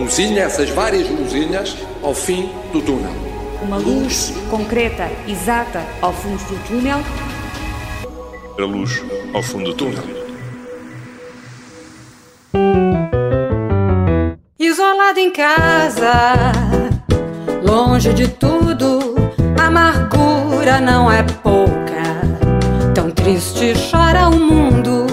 luzinha, essas várias luzinhas, ao fim do túnel. Uma luz concreta, exata, ao fundo do túnel. A luz ao fundo do túnel. Isolado em casa, longe de tudo, a amargura não é pouca. Tão triste chora o mundo.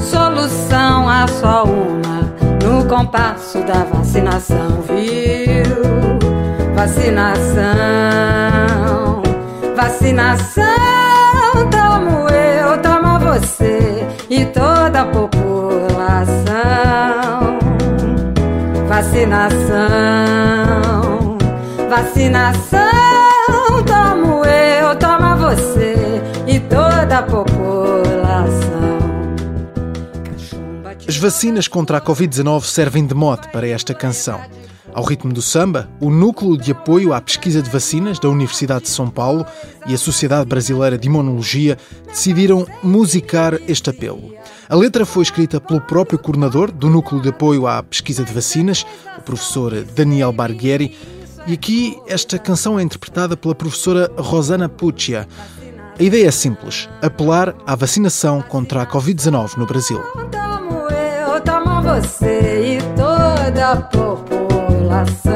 Solução há só uma no compasso da vacinação, viu? Vacinação, vacinação. Tomo eu, toma você e toda a população. Vacinação, vacinação. Tomo eu, toma você e toda a população. As vacinas contra a Covid-19 servem de mote para esta canção. Ao ritmo do samba, o Núcleo de Apoio à Pesquisa de Vacinas da Universidade de São Paulo e a Sociedade Brasileira de Imunologia decidiram musicar este apelo. A letra foi escrita pelo próprio coordenador do Núcleo de Apoio à Pesquisa de Vacinas, o professor Daniel Barghieri, e aqui esta canção é interpretada pela professora Rosana Puccia. A ideia é simples: apelar à vacinação contra a Covid-19 no Brasil. Você e toda a população.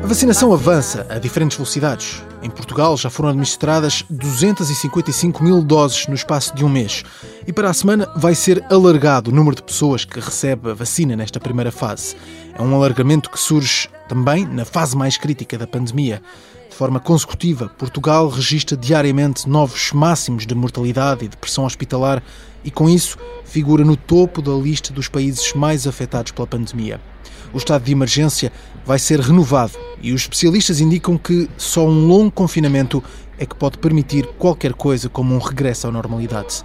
A vacinação avança a diferentes velocidades. Em Portugal já foram administradas 255 mil doses no espaço de um mês. E para a semana vai ser alargado o número de pessoas que recebe a vacina nesta primeira fase. É um alargamento que surge também na fase mais crítica da pandemia. De forma consecutiva, Portugal registra diariamente novos máximos de mortalidade e de pressão hospitalar e, com isso, figura no topo da lista dos países mais afetados pela pandemia. O estado de emergência vai ser renovado e os especialistas indicam que só um longo confinamento é que pode permitir qualquer coisa como um regresso à normalidade.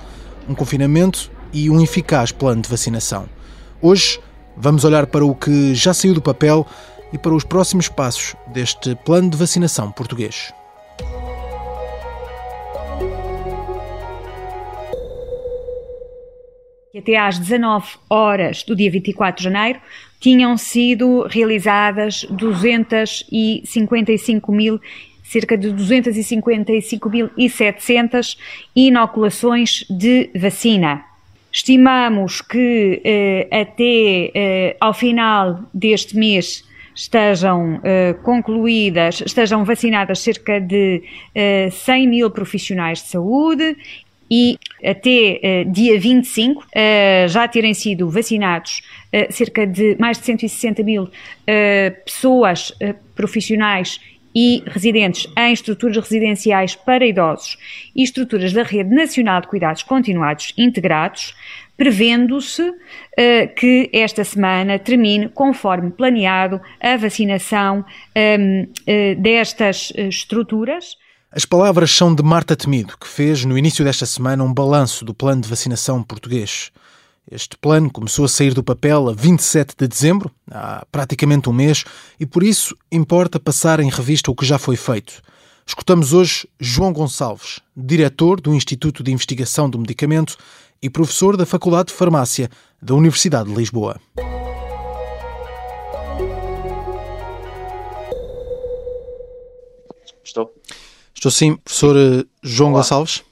Um confinamento e um eficaz plano de vacinação. Hoje vamos olhar para o que já saiu do papel e para os próximos passos deste plano de vacinação português. Até às 19 horas do dia 24 de janeiro tinham sido realizadas 255 mil cerca de 255.700 inoculações de vacina. Estimamos que eh, até eh, ao final deste mês estejam eh, concluídas, estejam vacinadas cerca de 100 mil profissionais de saúde e até uh, dia 25 uh, já terem sido vacinados uh, cerca de mais de 160 mil pessoas profissionais e residentes em estruturas residenciais para idosos e estruturas da Rede Nacional de Cuidados Continuados Integrados, prevendo-se que esta semana termine, conforme planeado, a vacinação um, destas estruturas. As palavras são de Marta Temido, que fez no início desta semana um balanço do plano de vacinação português. Este plano começou a sair do papel a 27 de dezembro, há praticamente um mês, e por isso importa passar em revista o que já foi feito. Escutamos hoje João Gonçalves, diretor do Instituto de Investigação do Medicamento e professor da Faculdade de Farmácia da Universidade de Lisboa. Estou. Estou sim, professor eh, João Olá. Gonçalves.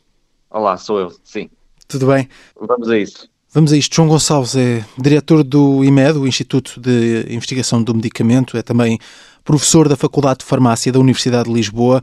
Olá, sou eu, sim. Tudo bem? Vamos a isso. Vamos a isto. João Gonçalves é diretor do IMED, o Instituto de Investigação do Medicamento, é também professor da Faculdade de Farmácia da Universidade de Lisboa.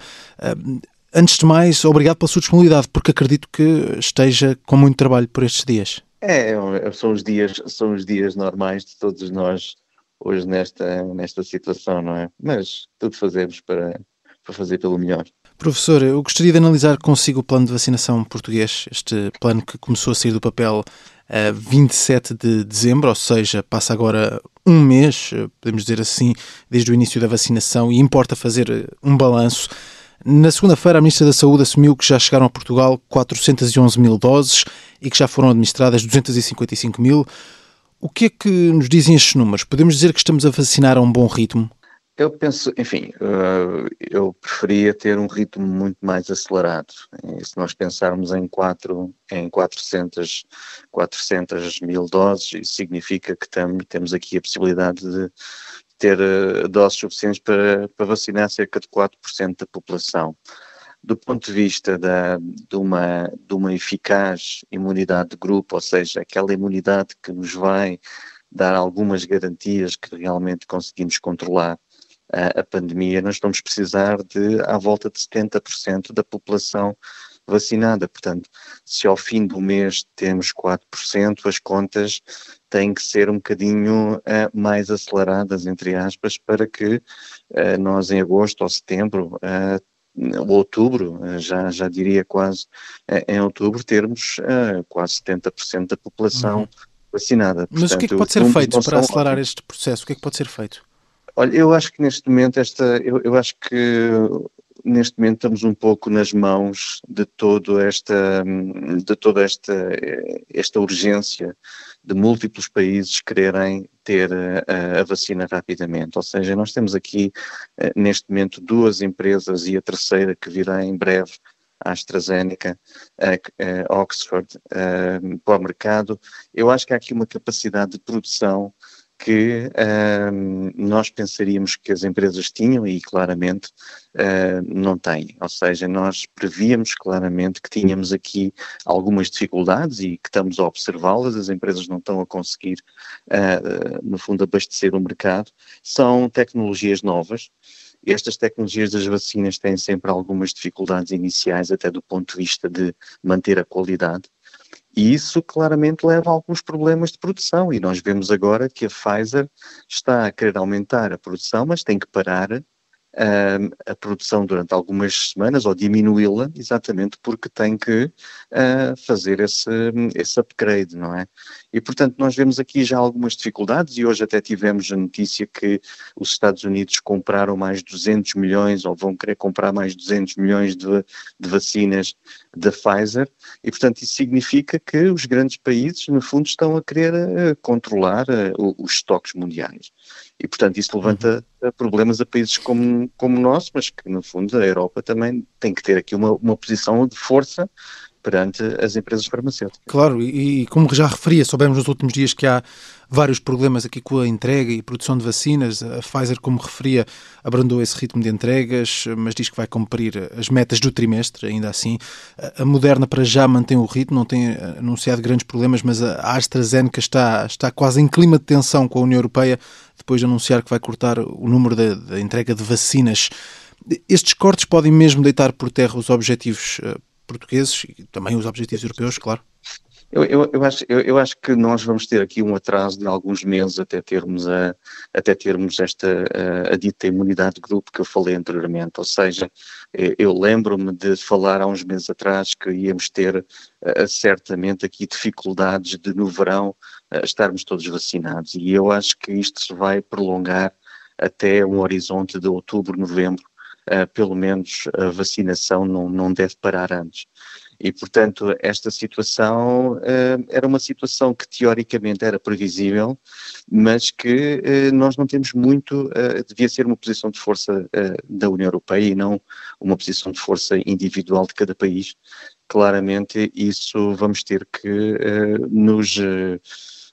Eh, Antes de mais, obrigado pela sua disponibilidade, porque acredito que esteja com muito trabalho por estes dias. É, são os dias, são os dias normais de todos nós hoje nesta, nesta situação, não é? Mas tudo fazemos para, para fazer pelo melhor. Professor, eu gostaria de analisar consigo o plano de vacinação português, este plano que começou a sair do papel a 27 de dezembro, ou seja, passa agora um mês, podemos dizer assim, desde o início da vacinação, e importa fazer um balanço. Na segunda-feira, a Ministra da Saúde assumiu que já chegaram a Portugal 411 mil doses e que já foram administradas 255 mil. O que é que nos dizem estes números? Podemos dizer que estamos a vacinar a um bom ritmo? Eu penso, enfim, uh, eu preferia ter um ritmo muito mais acelerado. E se nós pensarmos em, quatro, em 400, 400 mil doses, significa que tam, temos aqui a possibilidade de ter uh, doses suficientes para, para vacinar cerca de 4% da população. Do ponto de vista da, de, uma, de uma eficaz imunidade de grupo, ou seja, aquela imunidade que nos vai dar algumas garantias que realmente conseguimos controlar a, a pandemia, nós vamos precisar de à volta de 70% da população vacinada. Portanto, se ao fim do mês temos 4%, as contas têm que ser um bocadinho uh, mais aceleradas, entre aspas, para que uh, nós em agosto ou setembro, uh, ou outubro, já, já diria quase em outubro, termos quase 70% da população uhum. vacinada. Mas Portanto, o que é que pode ser feito para acelerar este processo? O que é que pode ser feito? Olha, eu acho que neste momento esta, eu, eu acho que neste momento estamos um pouco nas mãos de todo esta, de toda esta, esta urgência de múltiplos países quererem ter a, a, vacina rapidamente. Ou seja, nós temos aqui eh, neste momento duas empresas e a terceira que virá em breve a AstraZeneca, a, Oxford, a, para o mercado. Eu acho que há aqui uma capacidade de produção que nós pensaríamos que as empresas tinham e claramente uh, não têm. Ou seja, nós prevíamos claramente que tínhamos aqui algumas dificuldades e que estamos a observá-las, as empresas não estão a conseguir, uh, no fundo, abastecer o mercado. São tecnologias novas. Estas tecnologias das vacinas têm sempre algumas dificuldades iniciais, até do ponto de vista de manter a qualidade. E isso claramente leva a alguns problemas de produção. E nós vemos agora que a Pfizer está a querer aumentar a produção, mas tem que parar a produção durante algumas semanas ou diminuí-la, exatamente porque tem que uh, fazer esse, esse upgrade, não é? E portanto nós vemos aqui já algumas dificuldades e hoje até tivemos a notícia que os Estados Unidos compraram mais 200 milhões ou vão querer comprar mais 200 milhões de, de vacinas da Pfizer e portanto isso significa que os grandes países no fundo estão a querer uh, controlar uh, os estoques mundiais. E, portanto, isso levanta uhum. problemas a países como, como o nosso, mas que, no fundo, a Europa também tem que ter aqui uma, uma posição de força perante as empresas farmacêuticas. Claro, e, e, como já referia, soubemos nos últimos dias que há vários problemas aqui com a entrega e produção de vacinas. A Pfizer, como referia, abrandou esse ritmo de entregas, mas diz que vai cumprir as metas do trimestre, ainda assim. A Moderna, para já, mantém o ritmo, não tem anunciado grandes problemas, mas a AstraZeneca está, está quase em clima de tensão com a União Europeia, depois de anunciar que vai cortar o número da, da entrega de vacinas. Estes cortes podem mesmo deitar por terra os objetivos eh, portugueses e também os objetivos europeus, claro. Eu, eu, eu, acho, eu, acho que nós vamos ter aqui um atraso de alguns meses até termos, a, até termos esta a, a dita imunidade de grupo que eu falei anteriormente. Ou seja, eh, eu lembro-me de falar há uns meses atrás que íamos ter certamente aqui dificuldades de no verão estarmos todos vacinados. E eu acho que isto se vai prolongar até um horizonte de outubro, novembro, uh, pelo menos a vacinação não, não deve parar antes. E, portanto, esta situação uh, era uma situação que teoricamente era previsível, mas que uh, nós não temos muito, devia ser uma posição de força da União Europeia e não uma posição de força individual de cada país. Claramente, isso vamos ter que nos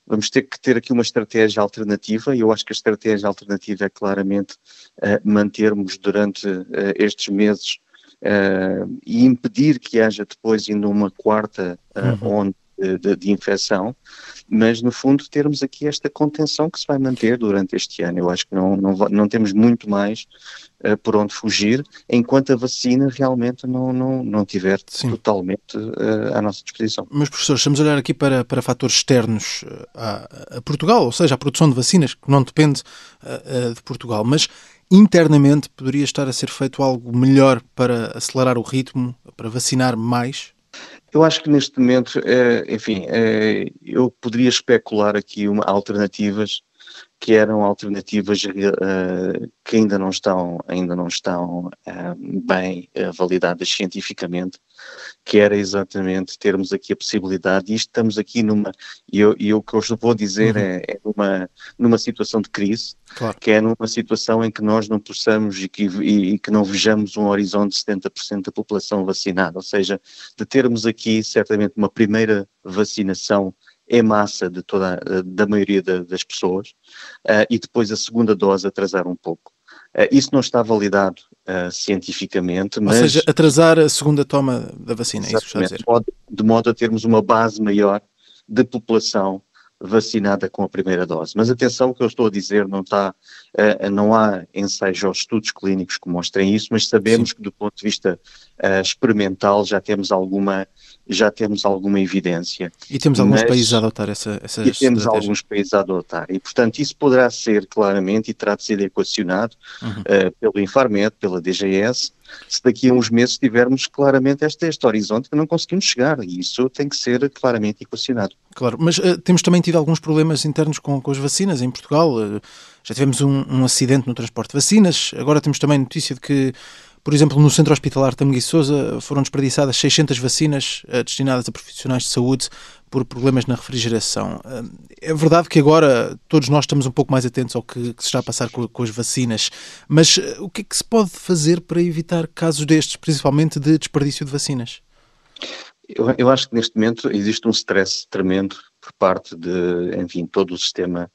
vamos ter que ter aqui uma estratégia alternativa e eu acho que a estratégia alternativa é claramente uh, mantermos durante uh, estes meses uh, e impedir que haja depois ainda uma quarta uhum. onda de, de, infecção, mas no fundo termos aqui esta contenção que se vai manter durante este ano. Eu acho que não, não, não temos muito mais uh, por onde fugir, enquanto a vacina realmente não, não, não tiver Sim. totalmente uh, à nossa disposição. Mas, professor, estamos a olhar aqui para, para fatores externos a, a Portugal, ou seja, a produção de vacinas, que não depende uh, de Portugal, mas internamente poderia estar a ser feito algo melhor para acelerar o ritmo, para vacinar mais? Eu acho que neste momento, é, enfim, é, eu poderia especular aqui uma, alternativas que eram alternativas uh, que ainda não estão, ainda não estão uh, bem uh, validadas cientificamente, que era exatamente termos aqui a possibilidade, e estamos aqui numa, e, eu, o que eu vou dizer uhum. é, é, numa, numa situação de crise, claro. que é numa situação em que nós não possamos e que, e, e que não vejamos um horizonte de 70% da população vacinada, ou seja, de termos aqui certamente uma primeira vacinação em massa de toda, da maioria das pessoas, uh, e depois a segunda dose atrasar um pouco. Uh, isso não está validado uh, cientificamente, mas... Ou seja, atrasar a segunda toma da vacina, é isso que está a dizer? De modo, de modo a termos uma base maior de população vacinada com a primeira dose. Mas atenção, o que eu estou a dizer não está, uh, não há ensaios ou estudos clínicos que mostrem isso, mas sabemos Sim. que do ponto de vista uh, experimental já temos alguma já temos alguma evidência. E temos alguns mas, países a adotar essa, essa E temos estratégia. alguns países a adotar. E, portanto, isso poderá ser claramente, e terá de ser equacionado uhum. uh, pelo Infarmed, pela DGS, se daqui a uns meses tivermos claramente este, este horizonte que não conseguimos chegar. E isso tem que ser claramente equacionado. Claro, mas uh, temos também tido alguns problemas internos com, com as vacinas em Portugal. Uh, já tivemos um, um acidente no transporte de vacinas. Agora temos também notícia de que por exemplo, no Centro Hospitalar Tamangue Souza foram desperdiçadas 600 vacinas uh, destinadas a profissionais de saúde por problemas na refrigeração. É verdade que agora todos nós estamos um pouco mais atentos ao que, que se está a passar com, com as vacinas, mas uh, o que é que se pode fazer para evitar casos destes, principalmente de desperdício de vacinas? Eu, eu acho que neste momento existe um stress tremendo por parte de, enfim, todo o sistema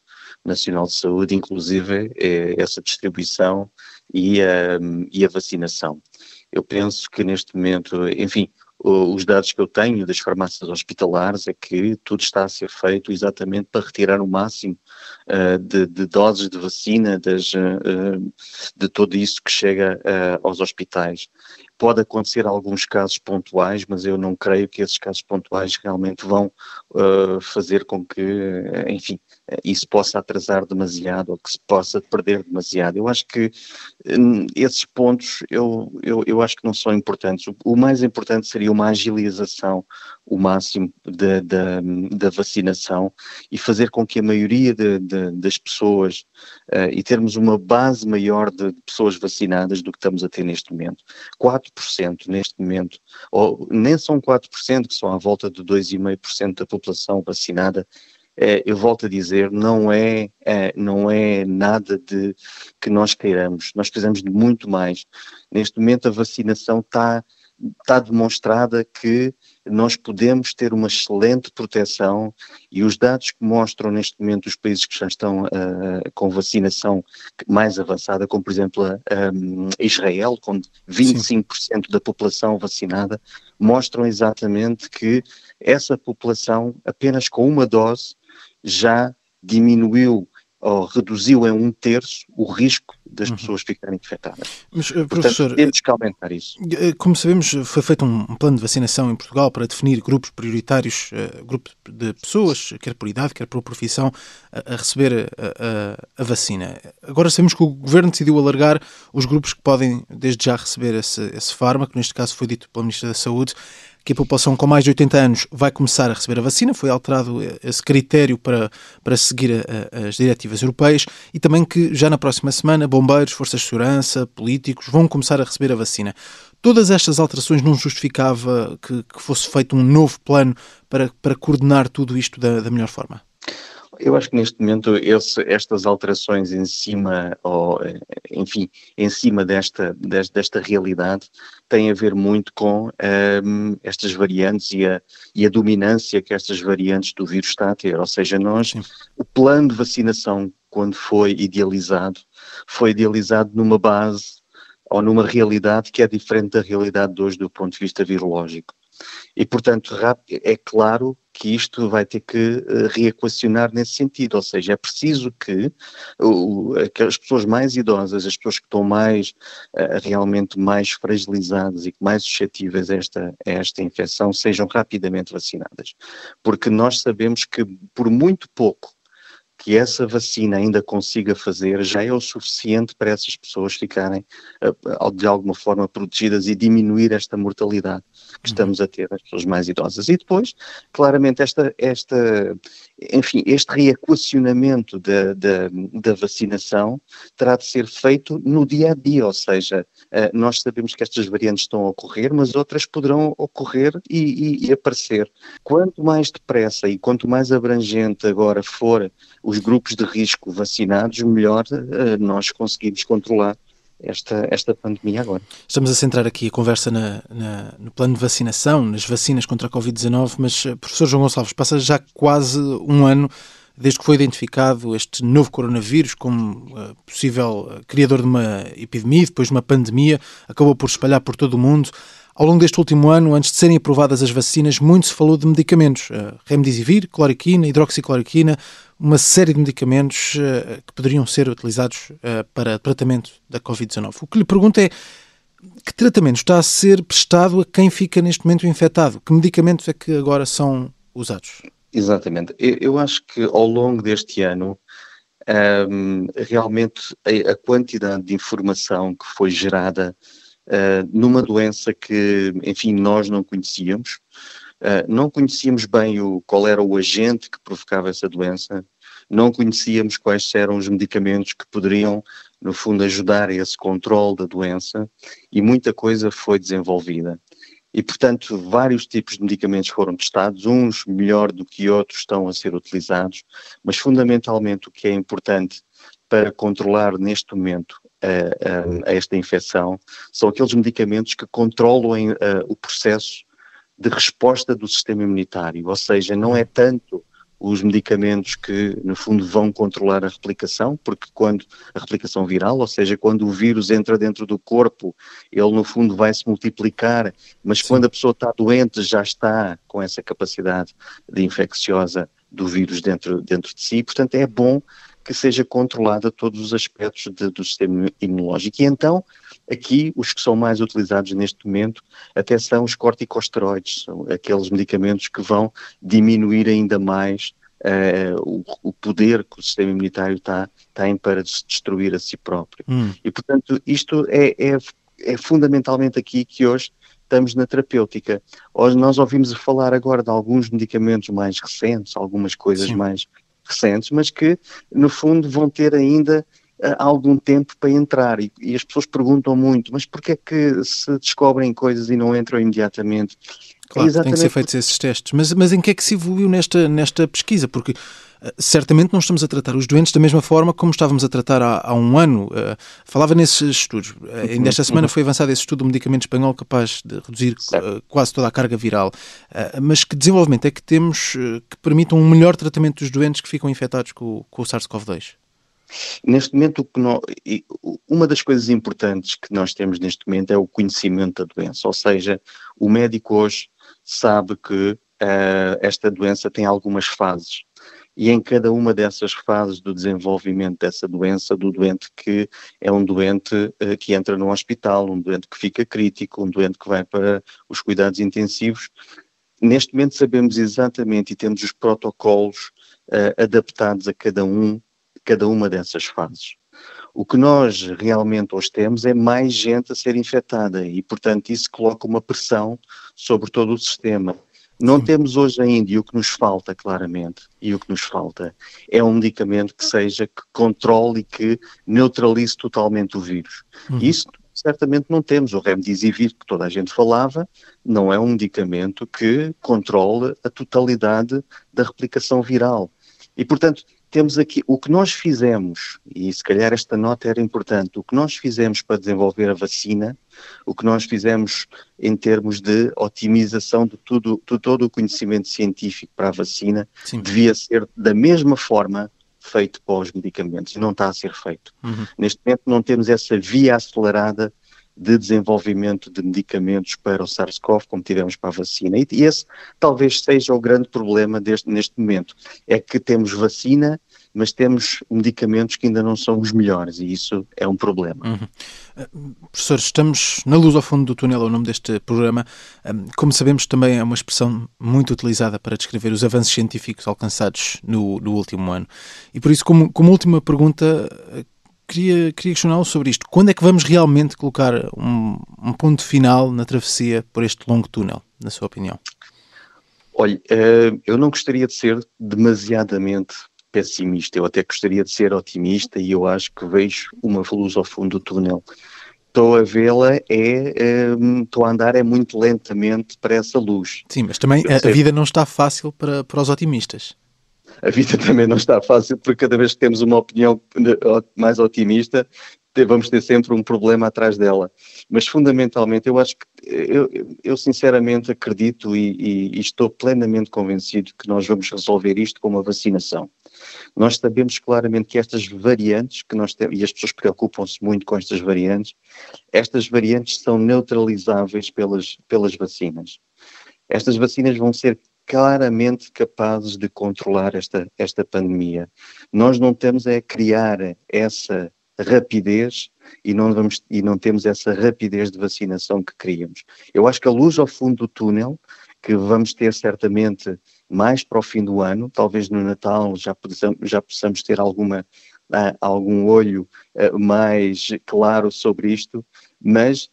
nacional de saúde, inclusive é essa distribuição e a, e a vacinação. Eu penso que neste momento, enfim, os dados que eu tenho das farmácias hospitalares é que tudo está a ser feito exatamente para retirar o máximo uh, de, de, doses de vacina das, uh, de tudo isso que chega uh, aos hospitais. Pode acontecer alguns casos pontuais, mas eu não creio que esses casos pontuais realmente vão fazer com que, enfim, isso possa atrasar demasiado ou que se possa perder demasiado. Eu acho que hum, esses pontos eu, eu, eu acho que não são importantes. O, o mais importante seria uma agilização o máximo da, da, da vacinação e fazer com que a maioria de, de, das pessoas uh, e termos uma base maior de pessoas vacinadas do que estamos a ter neste momento. 4% neste momento, ou nem são 4%, que são à volta de 2,5% da população vacinada, eu volto a dizer, não é, é, não é nada de que nós queiramos. Nós precisamos de muito mais. Neste momento a vacinação está está demonstrada que nós podemos ter uma excelente proteção e os dados que mostram neste momento os países que já estão uh, com vacinação mais avançada, como por exemplo a, um, Israel, com 25% Sim. da população vacinada, mostram exatamente que essa população, apenas com uma dose, já diminuiu ou reduziu em um terço o risco das uhum. pessoas ficarem infectadas. Mas, uh, Portanto, professor, temos que aumentar isso. Eh, como sabemos, foi feito um plano de vacinação em Portugal para definir grupos prioritários, grupos de pessoas, quer por idade, quer por profissão, a, receber a, a, a, vacina. Agora sabemos que o Governo decidiu alargar os grupos que podem, desde já, receber esse, esse fármaco, neste caso foi dito pela Ministra da Saúde, que a população com mais de 80 anos vai começar a receber a vacina, foi alterado esse critério para, para seguir a, as diretivas europeias e também que já na próxima semana bombeiros, forças de segurança, políticos vão começar a receber a vacina. Todas estas alterações não justificava que, que fosse feito um novo plano para, para coordenar tudo isto da, da melhor forma? Eu acho que neste momento esse, estas alterações em cima, ou, enfim, em cima desta, desta, desta realidade têm a ver muito com um, estas variantes e a, e a dominância que estas variantes do vírus está a ter. Ou seja, nós, Sim. o plano de vacinação, quando foi idealizado, foi idealizado numa base ou numa realidade que é diferente da realidade de hoje do ponto de vista virológico. E, portanto, é claro que isto vai ter que eh, reequacionar nesse sentido, ou seja, é preciso que, as pessoas mais idosas, as pessoas que estão mais, eh, realmente mais fragilizadas e mais suscetíveis a esta, a esta infecção sejam rapidamente vacinadas. Porque nós sabemos que, por muito pouco que essa vacina ainda consiga fazer já é o suficiente para essas pessoas ficarem de alguma forma protegidas e diminuir esta mortalidade que uhum. estamos a ter nas pessoas mais idosas. E depois, claramente, esta, esta, enfim, este reequacionamento da, da, da vacinação terá de ser feito no dia a dia, ou seja, eh, nós sabemos que estas variantes estão a ocorrer, mas outras poderão ocorrer e, e, e aparecer. Quanto mais depressa e quanto mais abrangente agora for os grupos de risco vacinados, melhor uh, nós conseguimos controlar esta, esta pandemia agora. Estamos a centrar aqui a conversa na, na, no plano de vacinação, nas vacinas contra a Covid-19, mas, eh, professor João Gonçalves, passa já quase um ano desde que foi identificado este novo coronavírus como uh, possível criador de uma epidemia, depois de uma pandemia, acabou por espalhar por todo o mundo. Ao longo deste último ano, antes de serem aprovadas as vacinas, muito se falou de medicamentos. Uh, remdesivir, cloroquina, hidroxicloroquina, uma série de medicamentos uh, que poderiam ser utilizados uh, para tratamento da Covid-19. O que lhe pergunto é que tratamento está a ser prestado a quem fica neste momento infectado? Que medicamentos é que agora são usados? Exatamente. Eu, acho que ao longo deste ano, um, realmente a, a, quantidade de informação que foi gerada uh, numa doença que, enfim, nós não conhecíamos, uh, não conhecíamos bem o, qual era o agente que provocava essa doença, não conhecíamos quais eram os medicamentos que poderiam, no fundo, ajudar a esse controle da doença. E muita coisa foi desenvolvida. E, portanto, vários tipos de medicamentos foram testados, uns melhor do que outros estão a ser utilizados, mas fundamentalmente o que é importante para controlar neste momento a, esta infecção são aqueles medicamentos que controlam a, o processo de resposta do sistema imunitário, ou seja, não é tanto os medicamentos que, no fundo, vão controlar a replicação, porque quando a replicação viral, ou seja, quando o vírus entra dentro do corpo, ele, no fundo, vai se multiplicar, mas Sim. quando a pessoa está doente, já está com essa capacidade de infecciosa do vírus dentro, dentro de si. Portanto, é bom que seja controlada todos os aspectos de, do sistema imunológico. E então, aqui, os que são mais utilizados neste momento até são os corticosteroides, são aqueles medicamentos que vão diminuir ainda mais uh, o, o, poder que o sistema imunitário tá, tem para se destruir a si próprio. Hum. E, portanto, isto é, é, é fundamentalmente aqui que hoje estamos na terapêutica. Hoje nós ouvimos falar agora de alguns medicamentos mais recentes, algumas coisas Sim. mais recentes, mas que, no fundo, vão ter ainda uh, algum tempo para entrar. E, e, as pessoas perguntam muito, mas porquê é que se descobrem coisas e não entram imediatamente? Claro, é tem que ser feitos esses testes. Mas, mas em que é que se evoluiu nesta, nesta pesquisa? Porque uh, certamente não estamos a tratar os doentes da mesma forma como estávamos a tratar há, há um ano. Uh, falava nesses estudos. Uh, ainda esta semana uhum. foi avançado esse estudo do medicamento espanhol capaz de reduzir quase toda a carga viral. mas que desenvolvimento é que temos que permitam um melhor tratamento dos doentes que ficam infectados com, com o SARS-CoV-2? Neste momento, uma das coisas importantes que nós temos neste momento é o conhecimento da doença, ou seja, o médico hoje sabe que uh, esta doença tem algumas fases. E em cada uma dessas fases do desenvolvimento dessa doença, do doente que é um doente uh, que entra no hospital, um doente que fica crítico, um doente que vai para os cuidados intensivos, neste momento sabemos exatamente e temos os protocolos uh, adaptados a cada um, cada uma dessas fases. O que nós realmente hoje temos é mais gente a ser infectada e, portanto, isso coloca uma pressão sobre todo o sistema. Não Sim. temos hoje ainda, e o que nos falta claramente, e o que nos falta, é um medicamento que seja, que controle e que neutralize totalmente o vírus. Uhum. Isso certamente não temos. O remdesivir, que toda a gente falava, não é um medicamento que controle a totalidade da replicação viral. E, portanto, temos aqui o que nós fizemos, e se calhar esta nota era importante, o que nós fizemos para desenvolver a vacina, o que nós fizemos em termos de otimização de, tudo, de todo o conhecimento científico para a vacina, Sim. devia ser da mesma forma feito para os medicamentos, e não está a ser feito. Uhum. Neste momento não temos essa via acelerada de desenvolvimento de medicamentos para o SARS-CoV, como tivemos para a vacina. E esse talvez seja o grande problema deste, neste momento, é que temos vacina, mas temos medicamentos que ainda não são os melhores e isso é um problema. Uhum. Uh, professor, estamos na luz ao fundo do túnel, é o nome deste programa. Um, como sabemos, também é uma expressão muito utilizada para descrever os avanços científicos alcançados no, no último ano. E por isso, como, como última pergunta, queria, queria questioná-lo sobre isto. Quando é que vamos realmente colocar um, um ponto final na travessia por este longo túnel, na sua opinião? Olha, uh, eu não gostaria de ser demasiadamente pessimista, eu até gostaria de ser otimista e eu acho que vejo uma luz ao fundo do túnel. Estou a vê-la, é, um, estou a andar é muito lentamente para essa luz. Sim, mas também a, a, vida não está fácil para, para os otimistas. A vida também não está fácil, porque cada vez que temos uma opinião mais otimista, vamos ter sempre um problema atrás dela. Mas fundamentalmente, eu acho que, eu, eu sinceramente acredito e, e, e, estou plenamente convencido que nós vamos resolver isto com uma vacinação. Nós sabemos claramente que estas variantes que nós temos, e as pessoas preocupam-se muito com estas variantes, estas variantes são neutralizáveis pelas, pelas vacinas. Estas vacinas vão ser claramente capazes de controlar esta, esta pandemia. Nós não temos é criar essa rapidez e não, vamos, e não temos essa rapidez de vacinação que queríamos. Eu acho que a luz ao fundo do túnel, que vamos ter certamente mais para o fim do ano, talvez no Natal já possamos, já possamos ter alguma, uh, algum olho uh, mais claro sobre isto, mas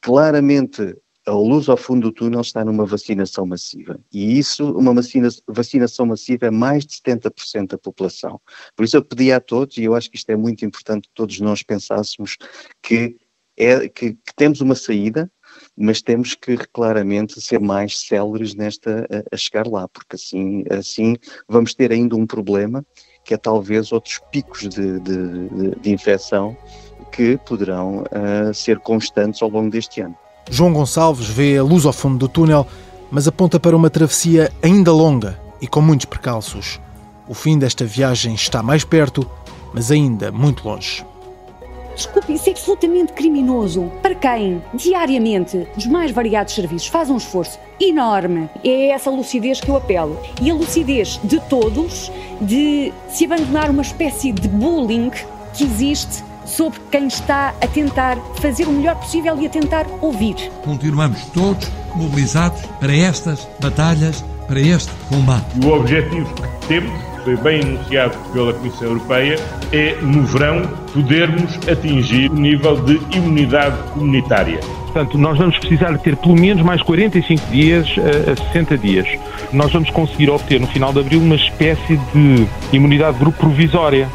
claramente a luz ao fundo do túnel está numa vacinação massiva. E isso, uma vacina, vacinação massiva é mais de 70% da população. Por isso eu pedi a todos, e eu acho que isto é muito importante todos nós pensássemos, que, é, que, que temos uma saída, mas temos que claramente ser mais céleres nesta a, a, chegar lá, porque assim, assim vamos ter ainda um problema que é talvez outros picos de, de, de, de infecção que poderão uh, ser constantes ao longo deste ano. João Gonçalves vê a luz ao fundo do túnel, mas aponta para uma travessia ainda longa e com muitos percalços. O fim desta viagem está mais perto, mas ainda muito longe. Desculpe, isso é absolutamente criminoso. Para quem, diariamente, dos mais variados serviços, faz um esforço enorme. É essa lucidez que eu apelo. E a lucidez de todos de se abandonar uma espécie de bullying que existe sobre quem está a tentar fazer o melhor possível e a tentar ouvir. Continuamos todos mobilizados para estas batalhas, para este combate. O objetivo que temos, foi bem anunciado pela Comissão Europeia, é no verão podermos atingir o nível de imunidade comunitária. Portanto, nós vamos precisar de ter pelo menos mais 45 dias a, a 60 dias. Nós vamos conseguir obter no final de abril uma espécie de imunidade de grupo provisória